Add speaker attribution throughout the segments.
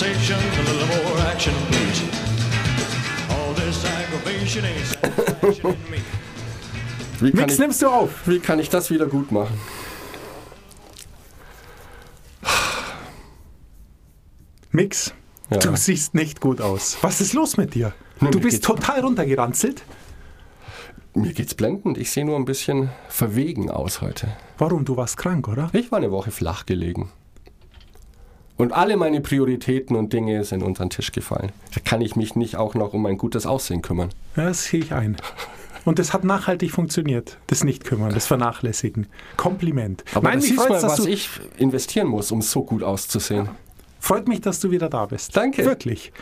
Speaker 1: conversation, a little more action, please. All this aggravation ain't satisfaction in me.
Speaker 2: Wie ich,
Speaker 3: nimmst du auf.
Speaker 2: wie kann ich das wieder gut machen?
Speaker 3: Mix,
Speaker 2: Ja.
Speaker 3: du siehst nicht gut aus. Was ist los mit dir?
Speaker 2: Nun,
Speaker 3: Du bist total runtergeranzelt.
Speaker 2: Mir geht's blendend. Ich sehe nur ein bisschen verwegen aus heute.
Speaker 3: Warum? Du warst krank, oder?
Speaker 2: Ich war eine Woche flach gelegen. Und alle meine Prioritäten und Dinge sind unter den Tisch gefallen. Da kann ich mich nicht auch noch um mein gutes Aussehen kümmern.
Speaker 3: Ja, das sehe ich ein. Und das hat nachhaltig funktioniert. Das Nicht-Kümmern, das Vernachlässigen. Kompliment.
Speaker 2: Aber
Speaker 3: Nein,
Speaker 2: das
Speaker 3: mich
Speaker 2: mal,
Speaker 3: dass
Speaker 2: was
Speaker 3: du,
Speaker 2: ich investieren muss, um so gut auszusehen.
Speaker 3: freut mich, dass du wieder da bist.
Speaker 2: Danke.
Speaker 3: Wirklich.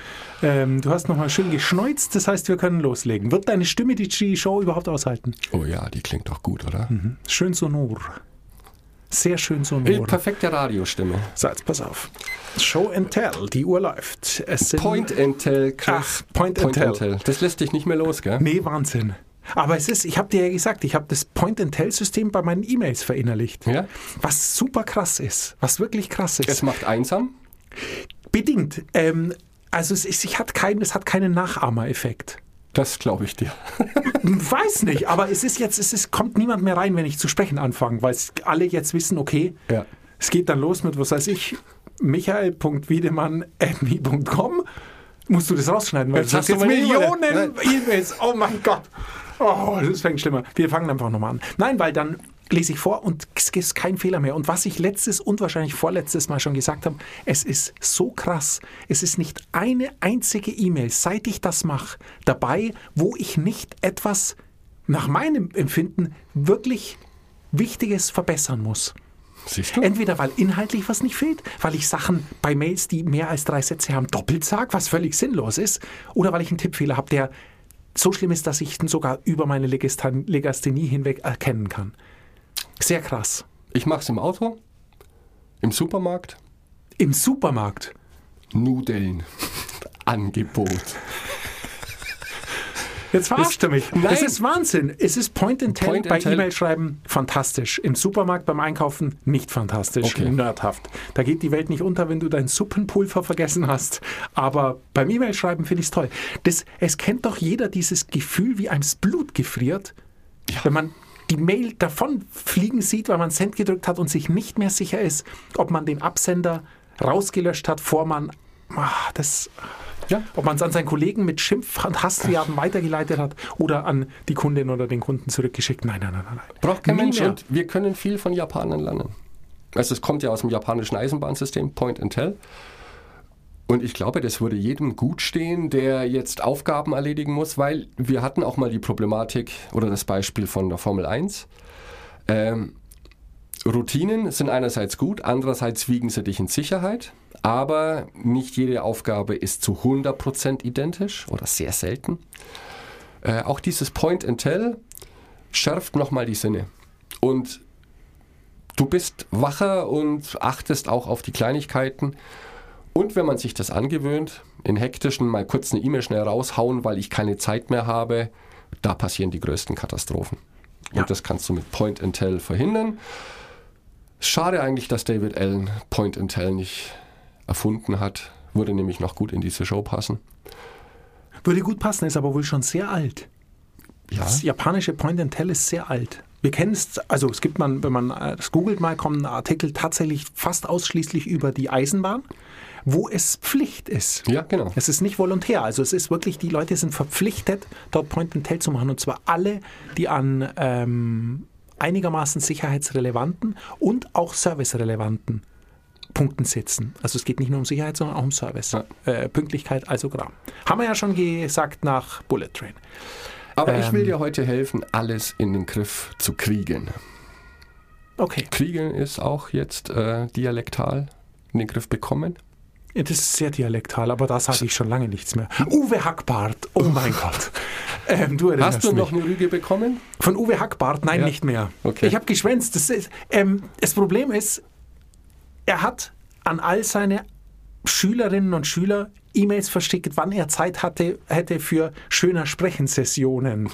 Speaker 3: Ähm, du hast nochmal schön geschneuzt, das heißt, wir können loslegen. Wird deine Stimme die die Show überhaupt aushalten?
Speaker 2: Oh ja, die klingt doch gut, oder?
Speaker 3: Schön sonor. Sehr schön
Speaker 2: Äh,
Speaker 3: sonor.
Speaker 2: Perfekte Radiostimme.
Speaker 3: So, jetzt pass auf. Show and Tell, die Uhr läuft.
Speaker 2: Point and Tell, Chris.
Speaker 3: Ach, Point and Tell.
Speaker 2: Das lässt dich nicht mehr los, gell?
Speaker 3: Nee, Wahnsinn. Aber es ist, ich habe dir ja gesagt, ich habe das Point-and-Tell-System bei meinen E-Mails verinnerlicht.
Speaker 2: Ja.
Speaker 3: Was super krass ist. Was wirklich krass ist.
Speaker 2: Es macht einsam.
Speaker 3: Bedingt. Ähm, also es, ist, ich hat kein, es hat keinen Nachahmereffekt.
Speaker 2: Das glaube ich dir.
Speaker 3: Weiß nicht, aber es ist jetzt, es ist, kommt niemand mehr rein, wenn ich zu sprechen anfange, weil alle jetzt wissen, okay,
Speaker 2: Ja.
Speaker 3: es geht dann los mit, was weiß ich, michael.wiedemann.me.com. Musst du das rausschneiden, weil
Speaker 2: Jetzt
Speaker 3: du
Speaker 2: hast
Speaker 3: jetzt Millionen E-Mails. Oh mein Gott. Oh, das fängt schlimmer. Wir fangen einfach nochmal an. Nein, weil dann lese ich vor und es ist kein Fehler mehr. Und was ich letztes und wahrscheinlich vorletztes Mal schon gesagt habe, es ist so krass. Es ist nicht eine einzige E-Mail, seit ich das mache, dabei, wo ich nicht etwas nach meinem Empfinden wirklich Wichtiges verbessern muss. Entweder weil inhaltlich was nicht fehlt, weil ich Sachen bei Mails, die mehr als drei Sätze haben, doppelt sage, was völlig sinnlos ist, oder weil ich einen Tippfehler habe, der so schlimm ist, dass ich ihn sogar über meine Legasthenie hinweg erkennen kann. Sehr krass.
Speaker 2: Ich mache es im Auto, im Supermarkt,
Speaker 3: Im Supermarkt.
Speaker 2: Nudeln. Angebot.
Speaker 3: Jetzt verarscht er mich.
Speaker 2: Nein.
Speaker 3: Es ist Wahnsinn. Es ist Point and Tell bei. E-Mail schreiben fantastisch. Im Supermarkt beim Einkaufen nicht fantastisch,
Speaker 2: Okay.
Speaker 3: nerdhaft. Da geht die Welt nicht unter, wenn du dein Suppenpulver vergessen hast. Aber beim E-Mail schreiben finde ich es toll. Das, es kennt doch jeder dieses Gefühl, wie einem das Blut gefriert, wenn man die Mail davon fliegen sieht, weil man Send gedrückt hat und sich nicht mehr sicher ist, ob man den Absender rausgelöscht hat, vor man ah, das
Speaker 2: Ja.
Speaker 3: ob man es an seinen Kollegen mit Schimpf- und Hasstriaden weitergeleitet hat oder an die Kundin oder den Kunden zurückgeschickt. Nein, nein, nein, nein. nein.
Speaker 2: Braucht kein
Speaker 3: Nie
Speaker 2: Mensch
Speaker 3: mehr.
Speaker 2: und wir können viel von Japanern lernen. Also es kommt ja aus dem japanischen Eisenbahnsystem, Point and Tell. Und ich glaube, das würde jedem gut stehen, der jetzt Aufgaben erledigen muss, weil wir hatten auch mal die Problematik oder das Beispiel von der Formel 1. Ähm, Routinen sind einerseits gut, andererseits wiegen sie dich in Sicherheit, aber nicht jede Aufgabe ist zu 100% identisch oder sehr selten. Äh, auch dieses Point and Tell schärft nochmal die Sinne. Und du bist wacher und achtest auch auf die Kleinigkeiten. Und wenn man sich das angewöhnt, in hektischen mal kurz eine E-Mail schnell raushauen, weil ich keine Zeit mehr habe, da passieren die größten Katastrophen.
Speaker 3: Ja.
Speaker 2: Und das kannst du mit Point and Tell verhindern. Schade eigentlich, dass David Allen Point and Tell nicht erfunden hat. Würde nämlich noch gut in diese Show passen.
Speaker 3: Würde gut passen, ist aber wohl schon sehr alt.
Speaker 2: Ja.
Speaker 3: Das japanische Point and Tell ist sehr alt. Wir kennen es, also es gibt man, wenn man äh, das googelt mal, kommen Artikel tatsächlich fast ausschließlich über die Eisenbahn, wo es Pflicht ist.
Speaker 2: Ja, genau.
Speaker 3: Es ist nicht volontär, also es ist wirklich, die Leute sind verpflichtet, dort Point and Tell zu machen und zwar alle, die an ähm, einigermaßen sicherheitsrelevanten und auch servicerelevanten Punkten sitzen. Also es geht nicht nur um Sicherheit, sondern auch um Service.
Speaker 2: Ja.
Speaker 3: Äh, Pünktlichkeit, also Gramm. Haben wir ja schon gesagt nach Bullet Train.
Speaker 2: Aber ich will
Speaker 3: Ähm.
Speaker 2: dir heute helfen, alles in den Griff zu kriegen.
Speaker 3: Okay,
Speaker 2: Kriegen ist auch jetzt äh, dialektal in den Griff bekommen.
Speaker 3: Das ist sehr dialektal, aber da sage ich schon lange nichts mehr. Uwe Hackbart, oh mein Gott. Ähm, du
Speaker 2: Hast du
Speaker 3: mich.
Speaker 2: noch eine Rüge bekommen?
Speaker 3: Von Uwe Hackbart? Nein,
Speaker 2: Ja.
Speaker 3: nicht mehr.
Speaker 2: Okay.
Speaker 3: Ich habe geschwänzt. Das, ist, ähm, das Problem ist, er hat an all seine Schülerinnen und Schüler E-Mails verschickt, wann er Zeit hatte, hätte für schöner Sprechen-Sessionen.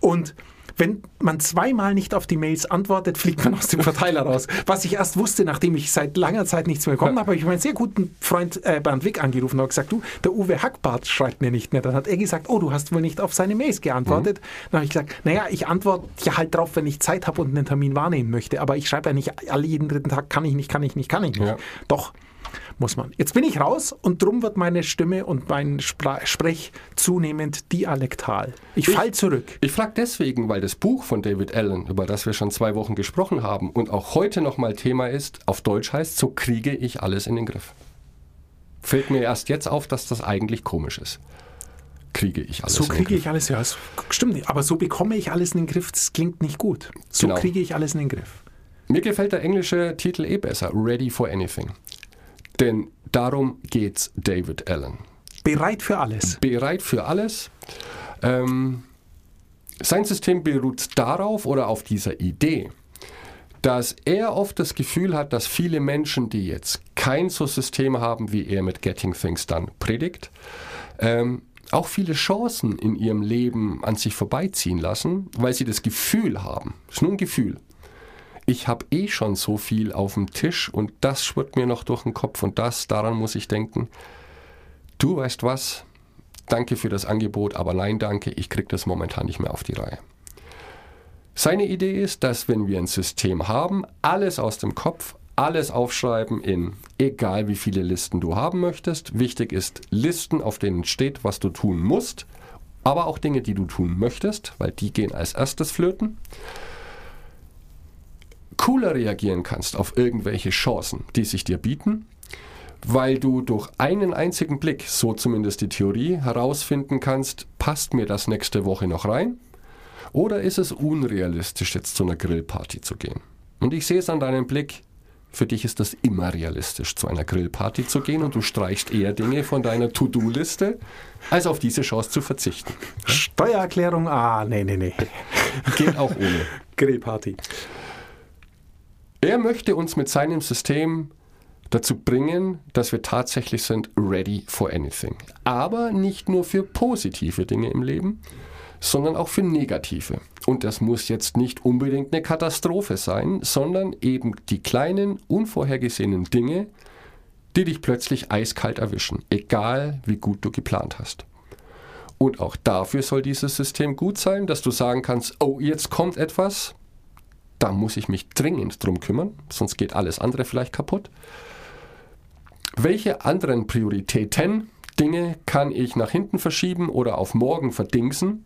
Speaker 3: Und wenn man zweimal nicht auf die Mails antwortet, fliegt man aus dem Verteiler raus. Was ich erst wusste, nachdem ich seit langer Zeit nichts mehr bekommen habe, habe ich meinen sehr guten Freund äh, Bernd Wick angerufen und habe gesagt, du, der Uwe Hackbart schreibt mir nicht mehr. Dann hat er gesagt, oh, du hast wohl nicht auf seine Mails geantwortet. Dann habe ich gesagt, naja, ich antworte ja halt drauf, wenn ich Zeit habe und einen Termin wahrnehmen möchte. Aber ich schreibe ja nicht alle jeden dritten Tag, kann ich nicht, kann ich nicht, kann ich nicht.
Speaker 2: Ja.
Speaker 3: Doch, muss man. Jetzt bin ich raus und drum wird meine Stimme und mein Spra Sprech zunehmend dialektal. Ich, fall zurück.
Speaker 2: Ich frage deswegen, weil das Buch von David Allen, über das wir schon zwei Wochen gesprochen haben und auch heute nochmal Thema ist, auf Deutsch heißt, so kriege ich alles in den Griff. Fällt mir erst jetzt auf, dass das eigentlich komisch ist. Kriege ich alles
Speaker 3: So
Speaker 2: in den
Speaker 3: kriege ich alles, ja, stimmt nicht. Aber so bekomme ich alles in den Griff, das klingt nicht gut. So
Speaker 2: Genau.
Speaker 3: kriege ich alles in den Griff.
Speaker 2: Mir gefällt der englische Titel eh besser, Ready for Anything. Denn darum geht's David Allen.
Speaker 3: Bereit für alles.
Speaker 2: bereit für alles. Ähm, sein System beruht darauf oder auf dieser Idee, dass er oft das Gefühl hat, dass viele Menschen, die jetzt kein so System haben, wie er mit Getting Things Done predigt, ähm, auch viele Chancen in ihrem Leben an sich vorbeiziehen lassen, weil sie das Gefühl haben, es ist nur ein Gefühl, ich habe eh schon so viel auf dem Tisch und das schwirrt mir noch durch den Kopf und das, daran muss ich denken. Du weißt was, danke für das Angebot, aber nein, danke, ich kriege das momentan nicht mehr auf die Reihe. Seine Idee ist, dass wenn wir ein System haben, alles aus dem Kopf, alles aufschreiben in egal wie viele Listen du haben möchtest. Wichtig ist Listen, auf denen steht, was du tun musst, aber auch Dinge, die du tun möchtest, weil die gehen als erstes flöten. Cooler reagieren kannst auf irgendwelche Chancen, die sich dir bieten, weil du durch einen einzigen Blick, so zumindest die Theorie, herausfinden kannst, passt mir das nächste Woche noch rein oder ist es unrealistisch, jetzt zu einer Grillparty zu gehen? Und ich sehe es an deinem Blick, für dich ist das immer realistisch, zu einer Grillparty zu gehen und du streichst eher Dinge von deiner To-Do-Liste, als auf diese Chance zu verzichten.
Speaker 3: Steuererklärung, ah, nee, nee, nee.
Speaker 2: Geht auch ohne.
Speaker 3: Grillparty.
Speaker 2: Er möchte uns mit seinem System dazu bringen, dass wir tatsächlich sind ready for anything. Aber nicht nur für positive Dinge im Leben, sondern auch für negative. Und das muss jetzt nicht unbedingt eine Katastrophe sein, sondern eben die kleinen, unvorhergesehenen Dinge, die dich plötzlich eiskalt erwischen, egal wie gut du geplant hast. Und auch dafür soll dieses System gut sein, dass du sagen kannst, oh, jetzt kommt etwas, da muss ich mich dringend drum kümmern, sonst geht alles andere vielleicht kaputt. Welche anderen Prioritäten, Dinge kann ich nach hinten verschieben oder auf morgen verdingsen,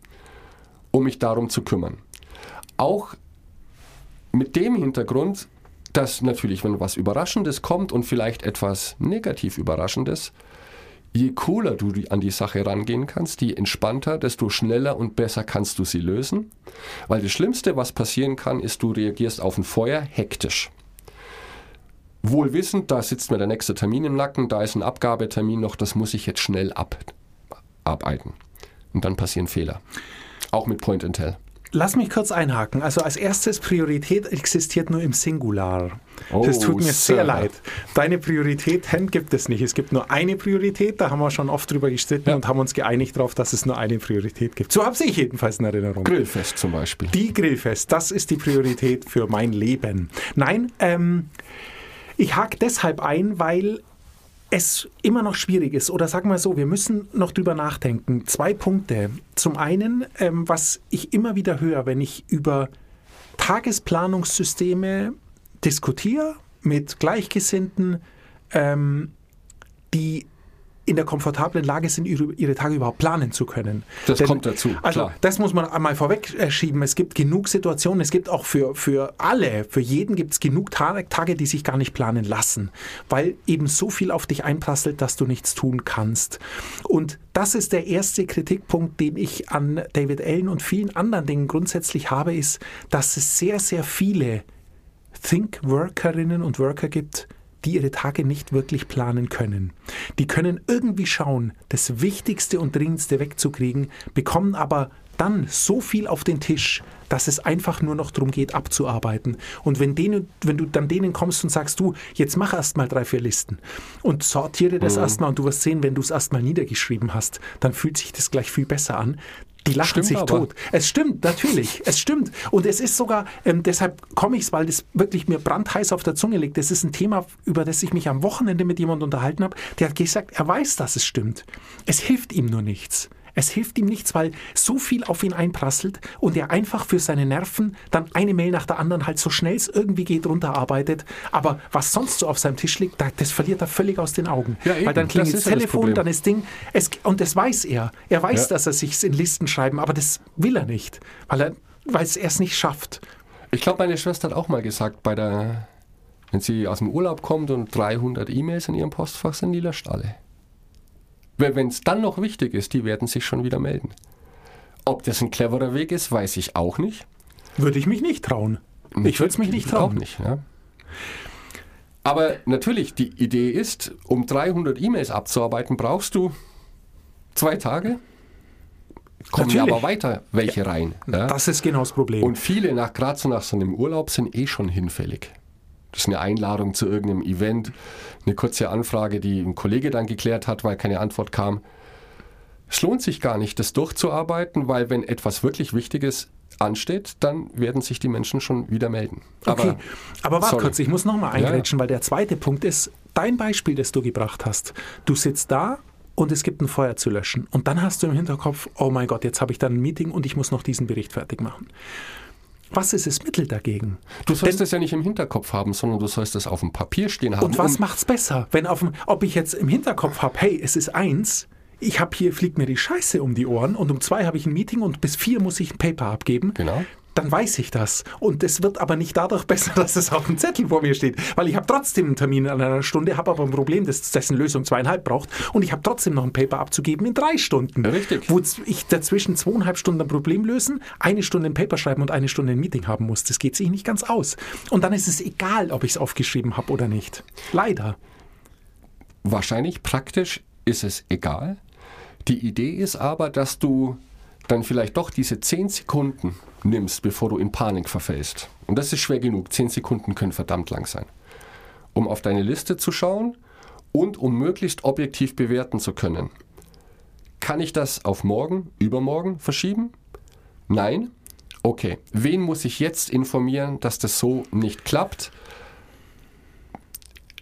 Speaker 2: um mich darum zu kümmern? Auch mit dem Hintergrund, dass natürlich, wenn was Überraschendes kommt und vielleicht etwas negativ Überraschendes, je cooler du an die Sache rangehen kannst, je entspannter, desto schneller und besser kannst du sie lösen. Weil das Schlimmste, was passieren kann, ist, du reagierst auf ein Feuer hektisch. Wohl wissend, da sitzt mir der nächste Termin im Nacken, da ist ein Abgabetermin noch, das muss ich jetzt schnell ab, abarbeiten. Und dann passieren Fehler. Auch mit Point and Tell.
Speaker 3: Lass mich kurz einhaken. Also als erstes, Priorität existiert nur im Singular. Das
Speaker 2: Oh,
Speaker 3: tut mir sehr
Speaker 2: Sir.
Speaker 3: leid. Deine Prioritäten gibt es nicht. Es gibt nur eine Priorität, da haben wir schon oft drüber gestritten
Speaker 2: Ja.
Speaker 3: und haben uns geeinigt darauf, dass es nur eine Priorität gibt. So habe ich jedenfalls in Erinnerung.
Speaker 2: Grillfest zum Beispiel.
Speaker 3: Die Grillfest, das ist die Priorität für mein Leben. Nein, ähm, ich hake deshalb ein, weil es immer noch schwierig ist. Oder sagen wir so, wir müssen noch drüber nachdenken. Zwei Punkte. Zum einen, ähm, was ich immer wieder höre, wenn ich über Tagesplanungssysteme diskutiere mit Gleichgesinnten, ähm, die in der komfortablen Lage sind, ihre, ihre Tage überhaupt planen zu können.
Speaker 2: Das kommt dazu,
Speaker 3: Also
Speaker 2: klar.
Speaker 3: das muss man einmal vorweg äh. Es gibt genug Situationen, es gibt auch für, für alle, für jeden gibt es genug Tage, Tage, die sich gar nicht planen lassen, weil eben so viel auf dich einprasselt, dass du nichts tun kannst. Und das ist der erste Kritikpunkt, den ich an David Allen und vielen anderen Dingen grundsätzlich habe, ist, dass es sehr, sehr viele Think-Workerinnen und Worker gibt, die ihre Tage nicht wirklich planen können. Die können irgendwie schauen, das Wichtigste und Dringendste wegzukriegen, bekommen aber dann so viel auf den Tisch, dass es einfach nur noch darum geht, abzuarbeiten. Und wenn, denen, wenn du dann denen kommst und sagst, du, jetzt mach erst mal drei, vier Listen und sortiere das erstmal und du wirst sehen, wenn du es erstmal niedergeschrieben hast, dann fühlt sich das gleich viel besser an. Die lachen
Speaker 2: Stimmt
Speaker 3: sich
Speaker 2: aber.
Speaker 3: tot. Es stimmt, natürlich. Es stimmt. Und es ist sogar, ähm, deshalb komme ich es, weil das wirklich mir brandheiß auf der Zunge liegt. Das ist ein Thema, über das ich mich am Wochenende mit jemandem unterhalten habe. Der hat gesagt, er weiß, dass es stimmt. Es hilft ihm nur nichts. Es hilft ihm nichts, weil so viel auf ihn einprasselt und er einfach für seine Nerven dann eine Mail nach der anderen halt so schnell es irgendwie geht runterarbeitet. Aber was sonst so auf seinem Tisch liegt, da- das verliert er völlig aus den Augen.
Speaker 2: Ja, eben.
Speaker 3: weil dann
Speaker 2: Das
Speaker 3: klingelt das
Speaker 2: das
Speaker 3: Telefon,
Speaker 2: Problem.
Speaker 3: dann ist Ding. Es, und das weiß er. Er weiß,
Speaker 2: Ja.
Speaker 3: dass er sich in Listen schreiben, aber das will er nicht, weil er weil es erst nicht schafft.
Speaker 2: Ich glaube, meine Schwester hat auch mal gesagt, bei der, wenn sie aus dem Urlaub kommt und 300 E-Mails in ihrem Postfach sind, die löscht alle. Wenn es dann noch wichtig ist, die werden sich schon wieder melden. Ob das ein cleverer Weg ist, weiß ich auch nicht.
Speaker 3: Würde ich mich nicht trauen. Ich würde es mich nicht
Speaker 2: Auch
Speaker 3: trauen.
Speaker 2: nicht, ja. Aber natürlich, die Idee ist, um 300 E-Mails abzuarbeiten, brauchst du zwei Tage. Kommen ja
Speaker 3: Natürlich.
Speaker 2: aber weiter welche rein. Ja?
Speaker 3: Das ist genau das Problem.
Speaker 2: Und viele, nach, gerade so nach so einem Urlaub, sind eh schon hinfällig. Das ist eine Einladung zu irgendeinem Event, eine kurze Anfrage, die ein Kollege dann geklärt hat, weil keine Antwort kam. Es lohnt sich gar nicht, das durchzuarbeiten, weil wenn etwas wirklich Wichtiges ansteht, dann werden sich die Menschen schon wieder melden.
Speaker 3: Okay, aber warte
Speaker 2: sorry.
Speaker 3: kurz, ich muss nochmal
Speaker 2: Ja,
Speaker 3: eingrätschen, weil der zweite Punkt ist, dein Beispiel, das du gebracht hast. Du sitzt da und es gibt ein Feuer zu löschen. Und dann hast du im Hinterkopf, oh mein Gott, jetzt habe ich dann ein Meeting und ich muss noch diesen Bericht fertig machen. Was ist das Mittel dagegen?
Speaker 2: Du sollst
Speaker 3: Denn-
Speaker 2: es ja nicht im Hinterkopf haben, sondern du sollst es auf dem Papier stehen haben.
Speaker 3: Und was
Speaker 2: um-
Speaker 3: macht's besser? Wenn auf dem, ob ich jetzt im Hinterkopf habe, hey, es ist eins, ich habe hier, fliegt mir die Scheiße um die Ohren und um zwei habe ich ein Meeting und bis vier muss ich ein Paper abgeben.
Speaker 2: Genau.
Speaker 3: Dann weiß ich das. Und es wird aber nicht dadurch besser, dass es auf dem Zettel vor mir steht. Weil ich habe trotzdem einen Termin in einer Stunde, habe aber ein Problem, das, dessen Lösung zweieinhalb braucht. Und ich habe trotzdem noch ein Paper abzugeben in drei Stunden.
Speaker 2: Richtig.
Speaker 3: Wo ich dazwischen zweieinhalb Stunden ein Problem lösen, eine Stunde ein Paper schreiben und eine Stunde ein Meeting haben muss. Das geht sich nicht ganz aus. Und dann ist es egal, ob ich es aufgeschrieben habe oder nicht. Leider.
Speaker 2: Wahrscheinlich praktisch ist es egal. Die Idee ist aber, dass du dann vielleicht doch diese 10 Sekunden nimmst, bevor du in Panik verfällst. Und das ist schwer genug. 10 Sekunden können verdammt lang sein. Um auf deine Liste zu schauen und um möglichst objektiv bewerten zu können. Kann ich das auf morgen, übermorgen verschieben? Nein? Okay. Wen muss ich jetzt informieren, dass das so nicht klappt?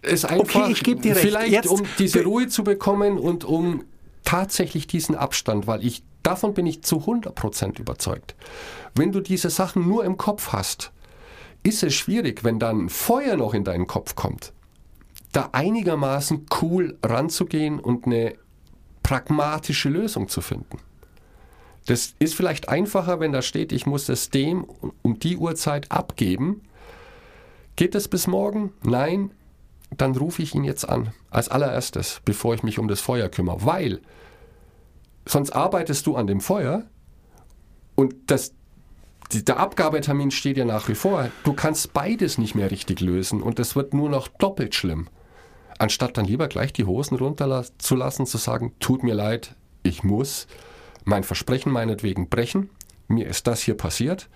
Speaker 2: Ist einfach
Speaker 3: ich geb dir recht.
Speaker 2: vielleicht
Speaker 3: Jetzt-
Speaker 2: um diese Ruhe zu bekommen und um tatsächlich diesen Abstand, weil ich davon bin ich zu 100% überzeugt. Wenn du diese Sachen nur im Kopf hast, ist es schwierig, wenn dann Feuer noch in deinen Kopf kommt, da einigermaßen cool ranzugehen und eine pragmatische Lösung zu finden. Das ist vielleicht einfacher, wenn da steht, ich muss das dem um die Uhrzeit abgeben. Geht es bis morgen? Nein, dann rufe ich ihn jetzt an. Als allererstes, bevor ich mich um das Feuer kümmere. Weil sonst arbeitest du an dem Feuer und das, die, der Abgabetermin steht ja nach wie vor. Du kannst beides nicht mehr richtig lösen und das wird nur noch doppelt schlimm. Anstatt dann lieber gleich die Hosen runterzulassen, zu sagen, tut mir leid, ich muss mein Versprechen meinetwegen brechen. Mir ist das hier passiert.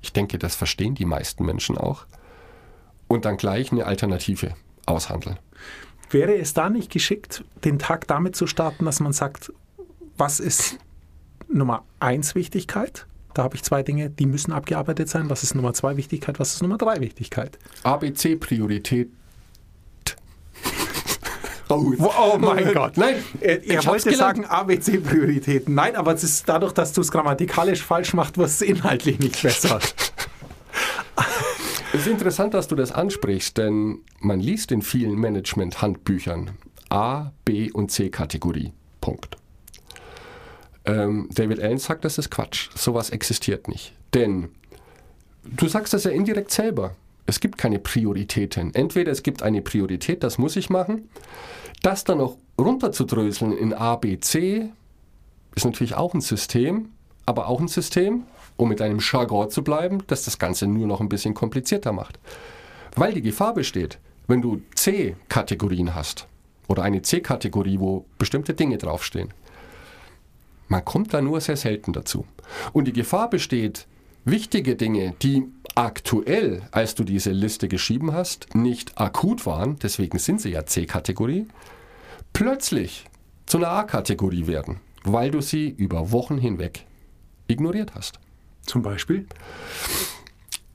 Speaker 2: Ich denke, das verstehen die meisten Menschen auch. Und dann gleich eine Alternative aushandeln.
Speaker 3: Wäre es da nicht geschickt, den Tag damit zu starten, dass man sagt, was ist Nummer eins Wichtigkeit? Da habe ich zwei Dinge, die müssen abgearbeitet sein. Was ist Nummer zwei Wichtigkeit? Was ist Nummer drei Wichtigkeit?
Speaker 2: ABC-Priorität. oh,
Speaker 3: Oh mein Gott.
Speaker 2: Nein,
Speaker 3: Er,
Speaker 2: ich
Speaker 3: er wollte sagen ABC-Prioritäten. Nein, aber es ist dadurch, dass du es grammatikalisch falsch machst, wird es inhaltlich nicht besser.
Speaker 2: Es ist interessant, dass du das ansprichst, denn man liest in vielen Management-Handbüchern A, B und C-Kategorie. Punkt. Ähm, David Allen sagt, das ist Quatsch. Sowas existiert nicht. Denn du sagst das ja indirekt selber. Es gibt keine Prioritäten. Entweder es gibt eine Priorität, das muss ich machen. Das dann noch runterzudröseln in A, B, C ist natürlich auch ein System, aber auch ein System, um mit einem Jargon zu bleiben, das das Ganze nur noch ein bisschen komplizierter macht. Weil die Gefahr besteht, wenn du C-Kategorien hast oder eine C-Kategorie, wo bestimmte Dinge draufstehen, man kommt da nur sehr selten dazu. Und die Gefahr besteht, wichtige Dinge, die aktuell, als du diese Liste geschrieben hast, nicht akut waren, deswegen sind sie ja C-Kategorie, plötzlich zu einer A-Kategorie werden, weil du sie über Wochen hinweg ignoriert hast.
Speaker 3: Zum Beispiel?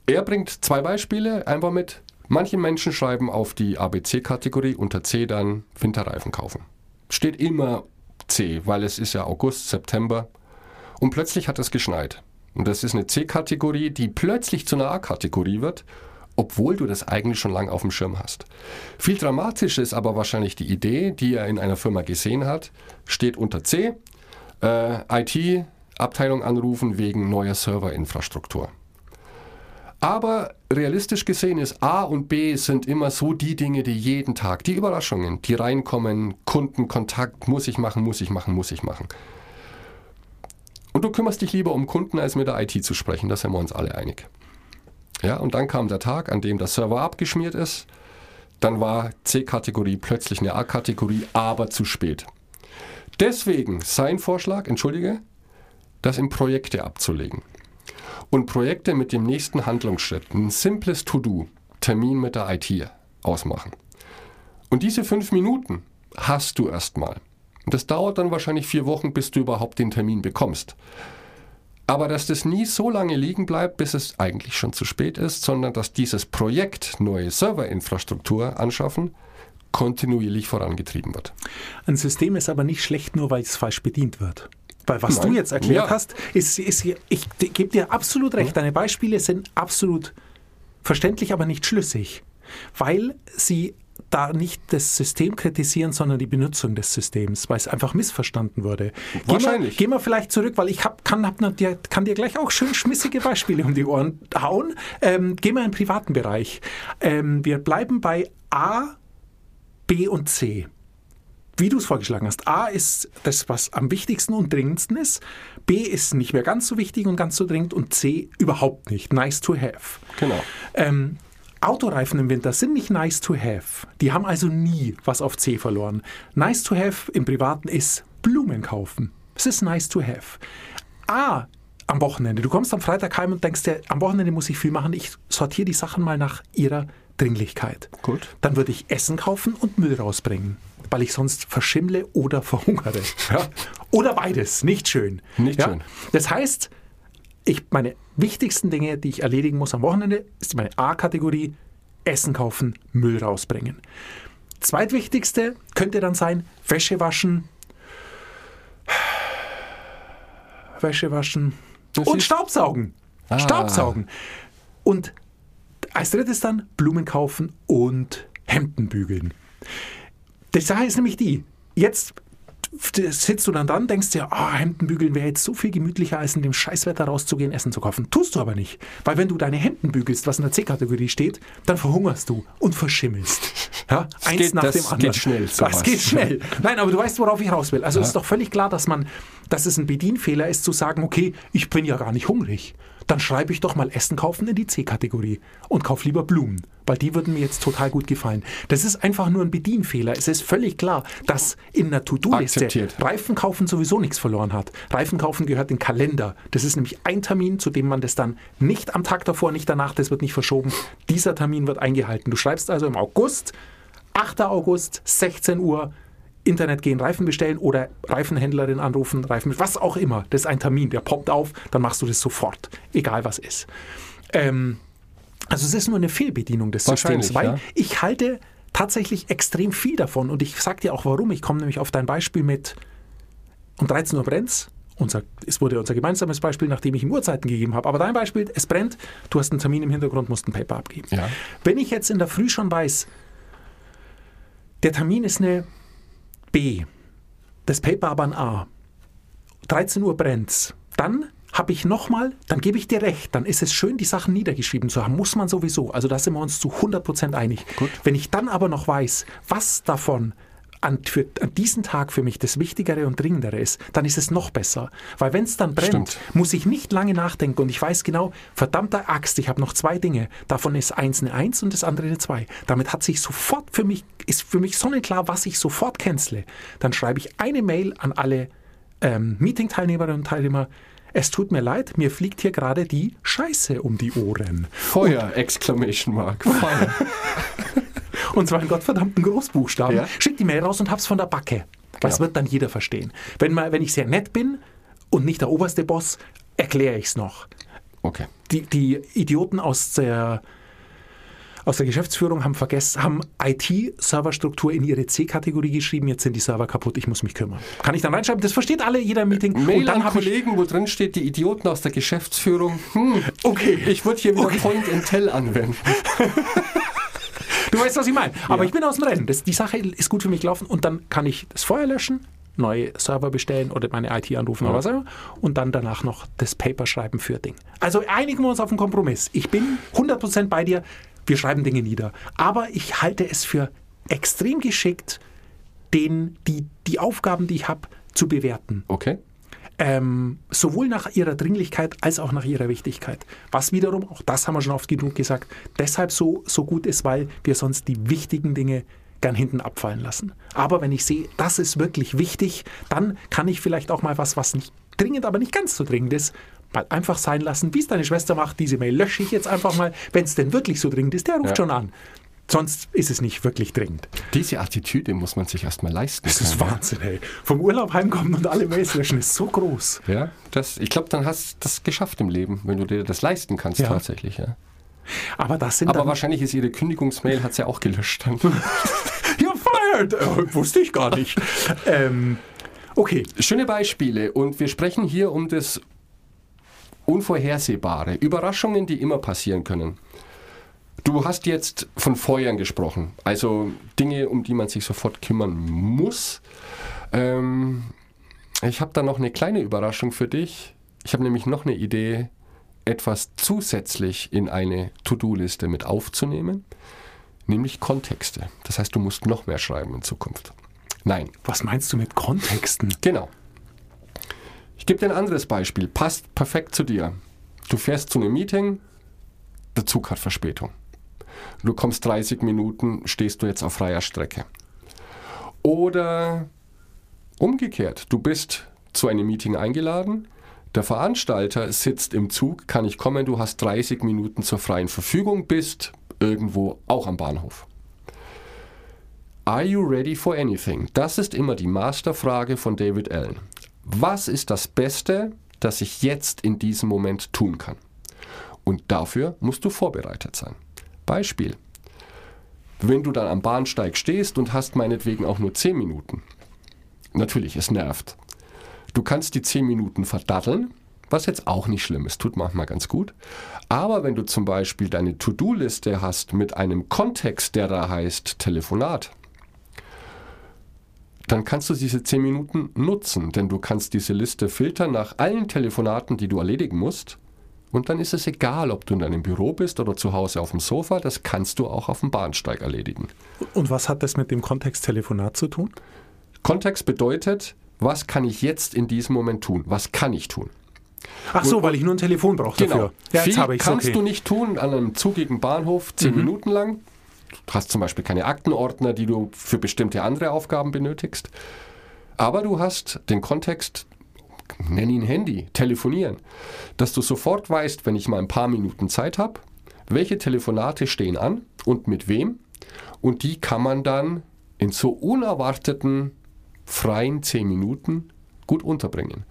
Speaker 2: Er bringt zwei Beispiele einfach mit. Manche Menschen schreiben auf die ABC-Kategorie unter C dann Winterreifen kaufen. Steht immer C, weil es ist ja August, September und plötzlich hat es geschneit. Und das ist eine C-Kategorie, die plötzlich zu einer A-Kategorie wird, obwohl du das eigentlich schon lange auf dem Schirm hast. Viel dramatischer ist aber wahrscheinlich die Idee, die er in einer Firma gesehen hat, steht unter C, äh, IT-Abteilung anrufen wegen neuer Serverinfrastruktur. Aber realistisch gesehen ist A und B sind immer so die Dinge, die jeden Tag, die Überraschungen, die reinkommen, Kundenkontakt, muss ich machen, muss ich machen, muss ich machen. Und du kümmerst dich lieber um Kunden, als mit der IT zu sprechen, da sind wir uns alle einig. Ja, und dann kam der Tag, an dem der Server abgeschmiert ist. Dann war C-Kategorie plötzlich eine A-Kategorie, aber zu spät. Deswegen sein Vorschlag, entschuldige, das in Projekte abzulegen. Und Projekte mit dem nächsten Handlungsschritt, ein simples To-Do, Termin mit der IT ausmachen. Und diese fünf Minuten hast du erstmal. Das dauert dann wahrscheinlich vier Wochen, bis du überhaupt den Termin bekommst. Aber dass das nie so lange liegen bleibt, bis es eigentlich schon zu spät ist, sondern dass dieses Projekt neue Serverinfrastruktur anschaffen kontinuierlich vorangetrieben wird.
Speaker 3: Ein System ist aber nicht schlecht, nur weil es falsch bedient wird. Weil was
Speaker 2: Nein.
Speaker 3: du jetzt erklärt
Speaker 2: Ja.
Speaker 3: hast, ist, ist ich gebe dir absolut recht. Deine Beispiele sind absolut verständlich, aber nicht schlüssig. Weil sie da nicht das System kritisieren, sondern die Benutzung des Systems, weil es einfach missverstanden wurde.
Speaker 2: Wahrscheinlich.
Speaker 3: Gehen wir, gehen wir vielleicht zurück, weil ich hab, kann, hab, kann dir gleich auch schön schmissige Beispiele um die Ohren hauen. Ähm, gehen wir in den privaten Bereich. Ähm, wir bleiben bei A, B und C wie du es vorgeschlagen hast. A ist das, was am wichtigsten und dringendsten ist. B ist nicht mehr ganz so wichtig und ganz so dringend. Und C überhaupt nicht. Nice to have.
Speaker 2: Genau.
Speaker 3: Ähm, Autoreifen im Winter sind nicht nice to have. Die haben also nie was auf C verloren. Nice to have im Privaten ist Blumen kaufen. Es ist nice to have. A, am Wochenende. Du kommst am Freitag heim und denkst dir, am Wochenende muss ich viel machen. Ich sortiere die Sachen mal nach ihrer Dringlichkeit.
Speaker 2: Gut.
Speaker 3: Dann würde ich Essen kaufen und Müll rausbringen, weil ich sonst verschimmle oder verhungere. Ja? Oder beides. Nicht schön.
Speaker 2: Nicht
Speaker 3: ja?
Speaker 2: schön.
Speaker 3: Das heißt, ich, meine wichtigsten Dinge, die ich erledigen muss am Wochenende, ist meine A-Kategorie Essen kaufen, Müll rausbringen. Zweitwichtigste könnte dann sein Wäsche waschen, Wäsche waschen
Speaker 2: Das
Speaker 3: und Staubsaugen.
Speaker 2: Ah.
Speaker 3: Staubsaugen. Und als drittes dann Blumen kaufen und Hemden bügeln. Die Sache ist nämlich die, jetzt sitzt du dann dran, denkst dir, ah, Hemden bügeln wäre jetzt so viel gemütlicher, als in dem Scheißwetter rauszugehen, Essen zu kaufen. Tust du aber nicht. Weil wenn du deine Hemden bügelst, was in der C-Kategorie steht, dann verhungerst du und verschimmelst. Ja, eins
Speaker 2: geht-
Speaker 3: nach
Speaker 2: das
Speaker 3: dem anderen.
Speaker 2: geht schnell,
Speaker 3: Das
Speaker 2: sowas.
Speaker 3: geht schnell. Nein, aber du weißt, worauf ich raus will. Also es ist doch völlig klar, dass man, dass es ein Bedienfehler ist, zu sagen, okay, ich bin ja gar nicht hungrig. Dann schreibe ich doch mal Essen kaufen in die C-Kategorie und kauf lieber Blumen, weil die würden mir jetzt total gut gefallen. Das ist einfach nur ein Bedienfehler. Es ist völlig klar, dass in einer To-Do-Liste. Reifen kaufen sowieso nichts verloren hat. Reifen kaufen gehört in den Kalender. Das ist nämlich ein Termin, zu dem man das dann nicht am Tag davor, nicht danach, das wird nicht verschoben. Dieser Termin wird eingehalten. Du schreibst also im August, 8. August, 16 Uhr, Internet gehen, Reifen bestellen oder Reifenhändlerin anrufen, Reifen, was auch immer. Das ist ein Termin, der poppt auf, dann machst du das sofort, egal was ist. Ähm, also es ist nur eine Fehlbedienung des Systems, weil
Speaker 2: ja.
Speaker 3: ich halte tatsächlich extrem viel davon und ich sag dir auch warum. Ich komme nämlich auf dein Beispiel mit um 13 Uhr brennt's. Unser, es wurde unser gemeinsames Beispiel, nachdem ich ihm Uhrzeiten gegeben habe. Aber dein Beispiel, es brennt, du hast einen Termin im Hintergrund, musst ein Paper abgeben.
Speaker 2: Ja.
Speaker 3: Wenn ich jetzt in der Früh schon weiß, der Termin ist eine B, das Paper aber ein A, 13 Uhr brennt's, dann habe ich nochmal, dann gebe ich dir recht, dann ist es schön, die Sachen niedergeschrieben zu haben. Muss man sowieso. Also da sind wir uns zu 100% einig.
Speaker 2: Gut.
Speaker 3: Wenn ich dann aber noch weiß, was davon an, für, an diesem Tag für mich das Wichtigere und Dringendere ist, dann ist es noch besser. Weil wenn es dann brennt,
Speaker 2: Stimmt.
Speaker 3: muss ich nicht lange nachdenken und ich weiß genau, verdammter Axt, ich habe noch zwei Dinge. Davon ist eins eine Eins und das andere eine Zwei. Damit hat sich sofort für mich, ist für mich sonnenklar, was ich sofort cancele. Dann schreibe ich eine Mail an alle ähm, Meeting-Teilnehmerinnen und Teilnehmer. Es tut mir leid, mir fliegt hier gerade die Scheiße um die Ohren.
Speaker 2: Feuer, Exclamation Mark. Feuer.
Speaker 3: Und zwar in gottverdammten Großbuchstaben.
Speaker 2: Ja.
Speaker 3: Schick die Mail raus und hab's von der Backe. Das
Speaker 2: Genau.
Speaker 3: wird dann jeder verstehen. Wenn, mal, wenn ich sehr nett bin und nicht der oberste Boss, erkläre ich es noch.
Speaker 2: Okay.
Speaker 3: Die, die Idioten aus der, aus der Geschäftsführung haben vergessen, haben IT-Serverstruktur in ihre C-Kategorie geschrieben. Jetzt sind die Server kaputt, ich muss mich kümmern. Kann ich dann reinschreiben? Das versteht alle jeder Meeting.
Speaker 2: Mail
Speaker 3: und dann
Speaker 2: an Kollegen, wo drin steht, die Idioten aus der Geschäftsführung. Hm,
Speaker 3: Okay.
Speaker 2: ich würde hier wieder
Speaker 3: Okay.
Speaker 2: Point and Tell anwenden.
Speaker 3: Du weißt, was ich meine. Aber
Speaker 2: Ja.
Speaker 3: ich bin aus dem Rennen. Das, die Sache ist gut für mich gelaufen und dann kann ich das Feuer löschen, neue Server bestellen oder meine IT anrufen oder was auch immer und dann danach noch das Paper schreiben für Ding. Also einigen wir uns auf einen Kompromiss. Ich bin 100% bei dir. Wir schreiben Dinge nieder. Aber ich halte es für extrem geschickt, den, die, die Aufgaben, die ich habe, zu bewerten.
Speaker 2: Okay.
Speaker 3: Ähm, sowohl nach ihrer Dringlichkeit als auch nach ihrer Wichtigkeit. Was wiederum, auch das haben wir schon oft genug gesagt, deshalb so, so gut ist, weil wir sonst die wichtigen Dinge gern hinten abfallen lassen. Aber wenn ich sehe, das ist wirklich wichtig, dann kann ich vielleicht auch mal was, was nicht dringend, aber nicht ganz so dringend ist, mal einfach sein lassen, wie es deine Schwester macht. Diese Mail lösche ich jetzt einfach mal. Wenn es denn wirklich so dringend ist, der ruft
Speaker 2: Ja.
Speaker 3: schon an. Sonst ist es nicht wirklich dringend.
Speaker 2: Diese Attitüde muss man sich erstmal leisten.
Speaker 3: Das ist Wahnsinn, ey. Vom Urlaub heimkommen und alle Mails löschen ist so groß.
Speaker 2: Ja, ja das, ich glaube, dann hast du das geschafft im Leben, wenn du dir das leisten kannst
Speaker 3: Ja.
Speaker 2: tatsächlich. Ja.
Speaker 3: Aber das sind
Speaker 2: Aber wahrscheinlich ist ihre Kündigungsmail, hat sie auch gelöscht. Dann.
Speaker 3: Ja, fired! Äh, wusste ich gar nicht. ähm, okay,
Speaker 2: Schöne Beispiele und wir sprechen hier um das Unvorhersehbare. Überraschungen, die immer passieren können. Du hast jetzt von Feuern gesprochen, also Dinge, um die man sich sofort kümmern muss. Ähm, ich habe da noch eine kleine Überraschung für dich. Ich habe nämlich noch eine Idee, etwas zusätzlich in eine To-Do-Liste mit aufzunehmen, nämlich Kontexte. Das heißt, du musst noch mehr schreiben in Zukunft. Nein,
Speaker 3: was meinst du mit Kontexten?
Speaker 2: Genau. Ich gebe dir ein anderes Beispiel. Passt perfekt zu dir. Du fährst zu einem Meeting, der Zug hat Verspätung. Du kommst 30 Minuten, stehst du jetzt auf freier Strecke. Oder umgekehrt, du bist zu einem Meeting eingeladen, der Veranstalter sitzt im Zug, kann ich kommen, du hast 30 Minuten zur freien Verfügung, bist irgendwo auch am Bahnhof. Are you ready for anything? Das ist immer die Masterfrage von David Allen. Was ist das Beste, das ich jetzt in diesem Moment tun kann? Und dafür musst du vorbereitet sein. Beispiel. Wenn du dann am Bahnsteig stehst und hast meinetwegen auch nur 10 Minuten. Natürlich, es nervt. Du kannst die 10 Minuten verdatteln, was jetzt auch nicht schlimm ist, tut manchmal ganz gut. Aber wenn du zum Beispiel deine To-Do-Liste hast mit einem Kontext, der da heißt Telefonat, dann kannst du diese 10 Minuten nutzen, denn du kannst diese Liste filtern nach allen Telefonaten, die du erledigen musst. Und dann ist es egal, ob du in deinem Büro bist oder zu Hause auf dem Sofa, das kannst du auch auf dem Bahnsteig erledigen.
Speaker 3: Und was hat das mit dem Kontext Telefonat zu tun?
Speaker 2: Kontext bedeutet, was kann ich jetzt in diesem Moment tun? Was kann ich tun?
Speaker 3: Ach so, weil ich nur ein Telefon brauche
Speaker 2: Genau.
Speaker 3: dafür. Ja,
Speaker 2: Viel kannst
Speaker 3: Okay.
Speaker 2: du nicht tun an einem zugigen Bahnhof zehn Minuten lang. Du hast zum Beispiel keine Aktenordner, die du für bestimmte andere Aufgaben benötigst. Aber du hast den Kontext, nenn ihn Handy, telefonieren, dass du sofort weißt, wenn ich mal ein paar Minuten Zeit habe, welche Telefonate stehen an und mit wem. Und die kann man dann in so unerwarteten, freien zehn Minuten gut unterbringen.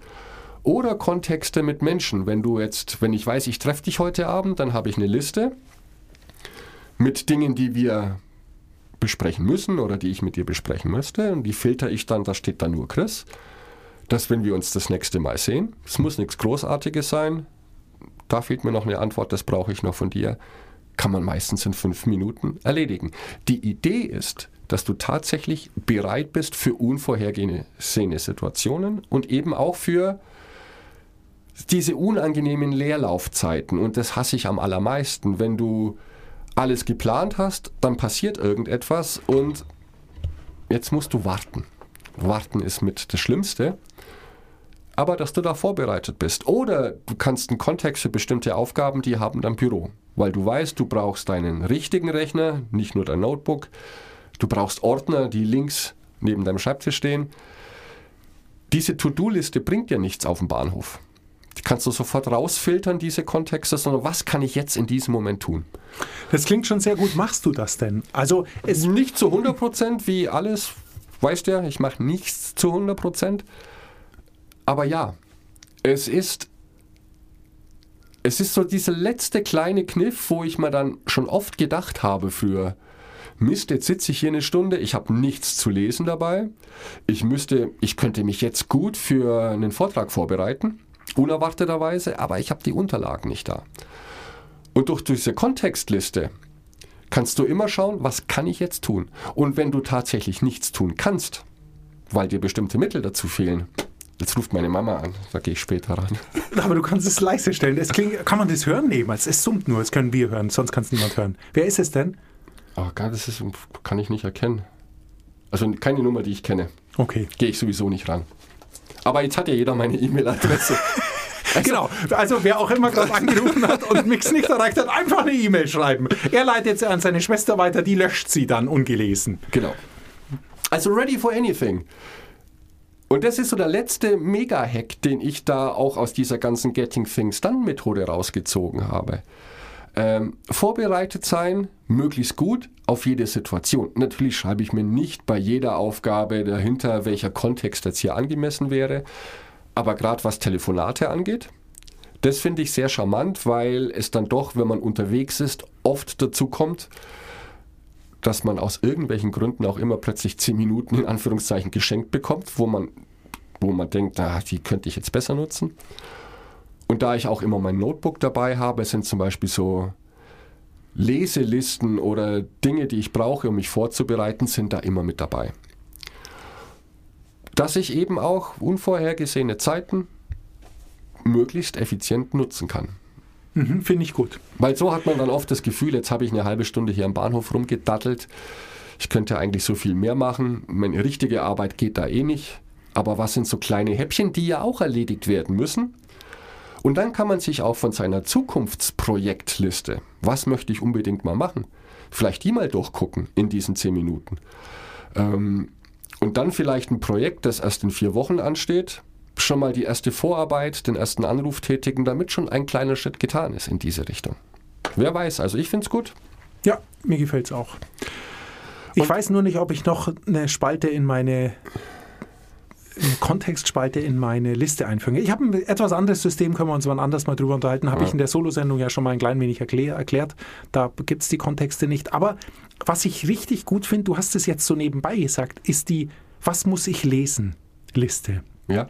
Speaker 2: Oder Kontexte mit Menschen. Wenn du jetzt, wenn ich weiß, ich treffe dich heute Abend, dann habe ich eine Liste mit Dingen, die wir besprechen müssen oder die ich mit dir besprechen müsste. Und die filter ich dann, da steht dann nur Chris. Dass, wenn wir uns das nächste Mal sehen, es muss nichts Großartiges sein. Da fehlt mir noch eine Antwort, das brauche ich noch von dir. Kann man meistens in fünf Minuten erledigen. Die Idee ist, dass du tatsächlich bereit bist für unvorhergesehene Situationen und eben auch für diese unangenehmen Leerlaufzeiten. Und das hasse ich am allermeisten, wenn du alles geplant hast, dann passiert irgendetwas und jetzt musst du warten. Warten ist mit das Schlimmste. Aber dass du da vorbereitet bist. Oder du kannst einen Kontext für bestimmte Aufgaben, die haben dann Büro. Weil du weißt, du brauchst deinen richtigen Rechner, nicht nur dein Notebook. Du brauchst Ordner, die links neben deinem Schreibtisch stehen. Diese To-Do-Liste bringt dir nichts auf dem Bahnhof. Die kannst du sofort rausfiltern, diese Kontexte, sondern was kann ich jetzt in diesem Moment tun?
Speaker 3: Das klingt schon sehr gut. Machst du das denn? Also, es,
Speaker 2: Nicht zu 100% wie alles, weißt du ja, ich mache nichts zu 100%. Aber ja, es ist es ist so dieser letzte kleine Kniff, wo ich mir dann schon oft gedacht habe früher, Mist, jetzt sitze ich hier eine Stunde, ich habe nichts zu lesen dabei. Ich müsste, ich könnte mich jetzt gut für einen Vortrag vorbereiten, unerwarteterweise, aber ich habe die Unterlagen nicht da. Und durch diese Kontextliste kannst du immer schauen, was kann ich jetzt tun? Und wenn du tatsächlich nichts tun kannst, weil dir bestimmte Mittel dazu fehlen, jetzt ruft meine Mama an, da gehe ich später ran.
Speaker 3: Aber du kannst es leise stellen. Es klingt, kann man das hören? Nee, es summt nur, das können wir hören, sonst kann es niemand hören. Wer ist es denn?
Speaker 2: Oh Gott, das ist, kann ich nicht erkennen. Also keine Nummer, die ich kenne.
Speaker 3: Okay.
Speaker 2: Gehe ich sowieso nicht ran. Aber jetzt hat ja jeder meine E-Mail-Adresse.
Speaker 3: Genau, also wer auch immer gerade angerufen hat und Mix nicht erreicht hat, einfach eine E-Mail schreiben. Er leitet sie an seine Schwester weiter, die löscht sie dann ungelesen.
Speaker 2: Genau. Also ready for anything. Und das ist so der letzte Mega-Hack, den ich da auch aus dieser ganzen Getting Things Done-Methode rausgezogen habe. Ähm, vorbereitet sein, möglichst gut auf jede Situation. Natürlich schreibe ich mir nicht bei jeder Aufgabe dahinter, welcher Kontext jetzt hier angemessen wäre. Aber gerade was Telefonate angeht, das finde ich sehr charmant, weil es dann doch, wenn man unterwegs ist, oft dazu kommt, dass man aus irgendwelchen Gründen auch immer plötzlich zehn Minuten in Anführungszeichen geschenkt bekommt, wo man, wo man denkt, ah, die könnte ich jetzt besser nutzen. Und da ich auch immer mein Notebook dabei habe, sind zum Beispiel so Leselisten oder Dinge, die ich brauche, um mich vorzubereiten, sind da immer mit dabei. Dass ich eben auch unvorhergesehene Zeiten möglichst effizient nutzen kann.
Speaker 3: Mhm, Finde ich gut.
Speaker 2: Weil so hat man dann oft das Gefühl, jetzt habe ich eine halbe Stunde hier am Bahnhof rumgedattelt. Ich könnte eigentlich so viel mehr machen. Meine richtige Arbeit geht da eh nicht. Aber was sind so kleine Häppchen, die ja auch erledigt werden müssen? Und dann kann man sich auch von seiner Zukunftsprojektliste, was möchte ich unbedingt mal machen, vielleicht die mal durchgucken in diesen zehn Minuten. Ähm, und dann vielleicht ein Projekt, das erst in vier Wochen ansteht, schon mal die erste Vorarbeit, den ersten Anruf tätigen, damit schon ein kleiner Schritt getan ist in diese Richtung. Wer weiß, also ich finde es gut.
Speaker 3: Ja, mir gefällt es auch. Ich weiß nur nicht, ob ich noch eine Spalte in meine eine Kontextspalte in meine Liste einfügen. Ich habe ein etwas anderes System, können wir uns wann anders mal drüber unterhalten. Habe ich in der Solo-Sendung ja schon mal ein klein wenig erklär, erklärt. Da gibt es die Kontexte nicht. Aber was ich richtig gut finde, du hast es jetzt so nebenbei gesagt, ist die Was muss ich lesen? Liste.
Speaker 2: Ja,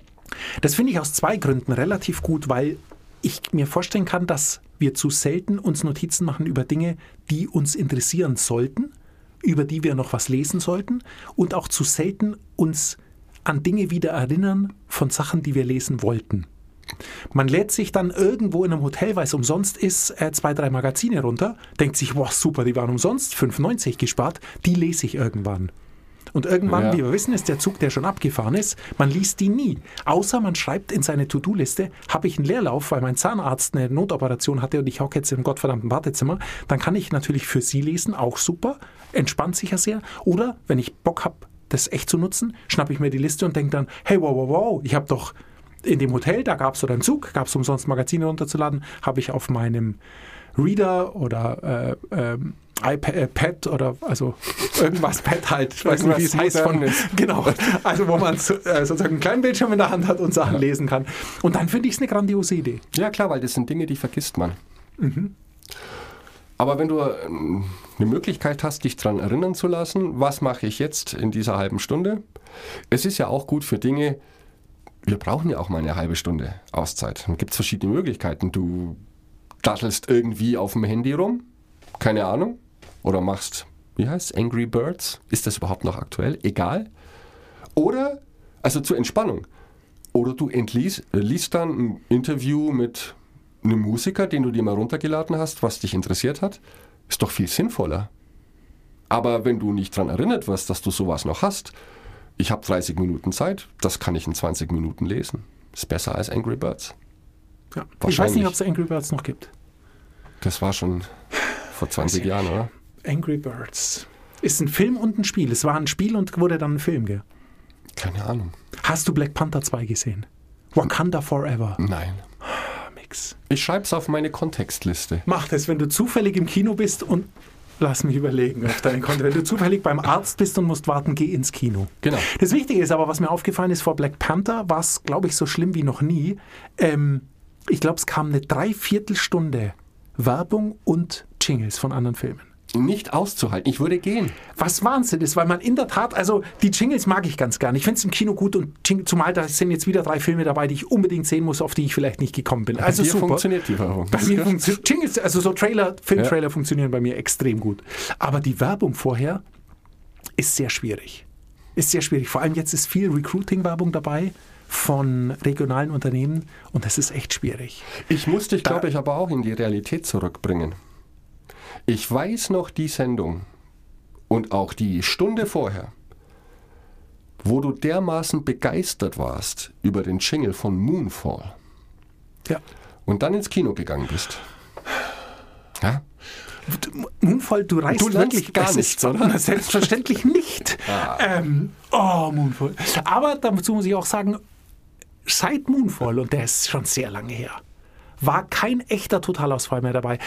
Speaker 3: Das finde ich aus zwei Gründen relativ gut, weil ich mir vorstellen kann, dass wir zu selten uns Notizen machen über Dinge, die uns interessieren sollten, über die wir noch was lesen sollten und auch zu selten uns an Dinge wieder erinnern von Sachen, die wir lesen wollten. Man lädt sich dann irgendwo in einem Hotel, weil es umsonst ist, äh, zwei, drei Magazine runter, denkt sich, wow, super, die waren umsonst, 5,90 gespart, die lese ich irgendwann. Und irgendwann,
Speaker 2: Ja.
Speaker 3: wie wir wissen, ist der Zug, der schon abgefahren ist, man liest die nie. Außer man schreibt in seine To-Do-Liste, habe ich einen Leerlauf, weil mein Zahnarzt eine Notoperation hatte und ich hocke jetzt im gottverdammten Wartezimmer, dann kann ich natürlich für Sie lesen, auch super, entspannt sich ja sehr. Oder wenn ich Bock habe, das echt zu nutzen, schnappe ich mir die Liste und denke dann, hey, wow, wow, wow, ich habe doch in dem Hotel, da gab es oder im Zug, gab es umsonst Magazine runterzuladen, habe ich auf meinem Reader oder äh, ähm, iPad äh, oder also irgendwas Pad halt, ich weiß nicht, wie es heißt von genau, also wo man äh, sozusagen einen kleinen Bildschirm in der Hand hat und Sachen lesen kann. Und dann finde ich es eine grandiose Idee.
Speaker 2: Ja, klar, weil das sind Dinge, die vergisst man. Aber wenn du ähm, eine Möglichkeit hast, dich daran erinnern zu lassen, was mache ich jetzt in dieser halben Stunde? Es ist ja auch gut für Dinge, wir brauchen ja auch mal eine halbe Stunde Auszeit. Dann gibt es verschiedene Möglichkeiten. Du dattelst irgendwie auf dem Handy rum, keine Ahnung, oder machst, wie heißt Angry Birds? Ist das überhaupt noch aktuell? Egal. Oder, also zur Entspannung. Oder du entliest, liest dann ein Interview mit einem Musiker, den du dir mal runtergeladen hast, was dich interessiert hat. Ist doch viel sinnvoller. Aber wenn du nicht daran erinnert wirst, dass du sowas noch hast, ich habe 30 Minuten Zeit, das kann ich in 20 Minuten lesen. Ist besser als Angry Birds.
Speaker 3: Ja. Ich weiß nicht, ob es Angry Birds noch gibt.
Speaker 2: Das war schon vor 20 Jahren, oder?
Speaker 3: Angry Birds. Ist ein Film und ein Spiel. Es war ein Spiel und wurde dann ein Film, gell?
Speaker 2: Keine Ahnung.
Speaker 3: Hast du Black Panther 2 gesehen? Wakanda Forever.
Speaker 2: Nein.
Speaker 3: Mix.
Speaker 2: Ich schreibe es auf meine Kontextliste.
Speaker 3: Mach das, wenn du zufällig im Kino bist und lass mich überlegen auf deinen Konto. Wenn du zufällig beim Arzt bist und musst warten, geh ins Kino.
Speaker 2: Genau.
Speaker 3: Das Wichtige ist aber, was mir aufgefallen ist vor Black Panther, war es, glaube ich, so schlimm wie noch nie. Ähm, ich glaube, es kam eine Dreiviertelstunde Werbung und Jingles von anderen Filmen.
Speaker 2: Nicht auszuhalten. Ich würde gehen.
Speaker 3: Was Wahnsinn ist, weil man in der Tat, also die Jingles mag ich ganz gerne. Ich finde es im Kino gut und zumal da sind jetzt wieder drei Filme dabei, die ich unbedingt sehen muss, auf die ich vielleicht nicht gekommen bin. Also
Speaker 2: Hier
Speaker 3: super.
Speaker 2: funktioniert die Werbung.
Speaker 3: Bei mir funktioniert Jingles, also so Trailer, Filmtrailer funktionieren bei mir extrem gut. Aber die Werbung vorher ist sehr schwierig. Ist sehr schwierig. Vor allem jetzt ist viel Recruiting-Werbung dabei von regionalen Unternehmen und das ist echt schwierig.
Speaker 2: Ich muss dich, glaube ich, aber auch in die Realität zurückbringen. Ich weiß noch die Sendung und auch die Stunde vorher, wo du dermaßen begeistert warst über den Jingle von Moonfall
Speaker 3: Ja.
Speaker 2: und dann ins Kino gegangen bist. Ja?
Speaker 3: Moonfall, du reißt
Speaker 2: Du
Speaker 3: wirklich
Speaker 2: gar nichts,
Speaker 3: ist,
Speaker 2: oder?
Speaker 3: Selbstverständlich nicht. Ähm, oh, Moonfall. Aber dazu muss ich auch sagen, seit Moonfall, und der ist schon sehr lange her, war kein echter Totalausfall mehr dabei.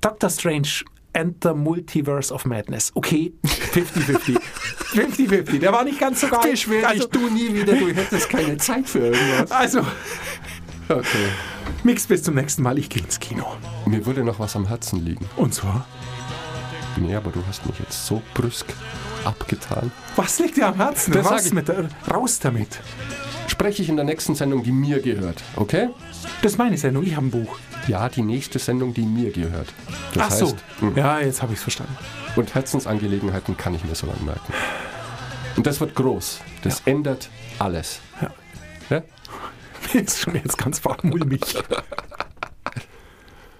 Speaker 3: Doctor Strange and the Multiverse of Madness. Okay, 50-50. 50-50. Der war nicht ganz so geil.
Speaker 2: Beschwer
Speaker 3: also,
Speaker 2: dich du nie wieder, du hättest keine Zeit für irgendwas.
Speaker 3: also,
Speaker 2: Okay.
Speaker 3: Mix bis zum nächsten Mal. Ich gehe ins Kino.
Speaker 2: Mir würde noch was am Herzen liegen.
Speaker 3: Und zwar,
Speaker 2: Nee, aber du hast mich jetzt so brüsk abgetan.
Speaker 3: was liegt dir am Herzen?
Speaker 2: Das
Speaker 3: raus, mit, der- raus damit.
Speaker 2: Spreche ich in der nächsten Sendung, die mir gehört, okay?
Speaker 3: Das ist meine Sendung. Ich habe ein Buch.
Speaker 2: Ja, die nächste Sendung, die mir gehört. Das
Speaker 3: Ach so.
Speaker 2: heißt, mh,
Speaker 3: Ja, jetzt habe ich es verstanden.
Speaker 2: und Herzensangelegenheiten kann ich mir so lange merken. Und das wird groß. Das ändert alles.
Speaker 3: Ja.
Speaker 2: Ja?
Speaker 3: Mir ist schon jetzt ganz warm mulmig.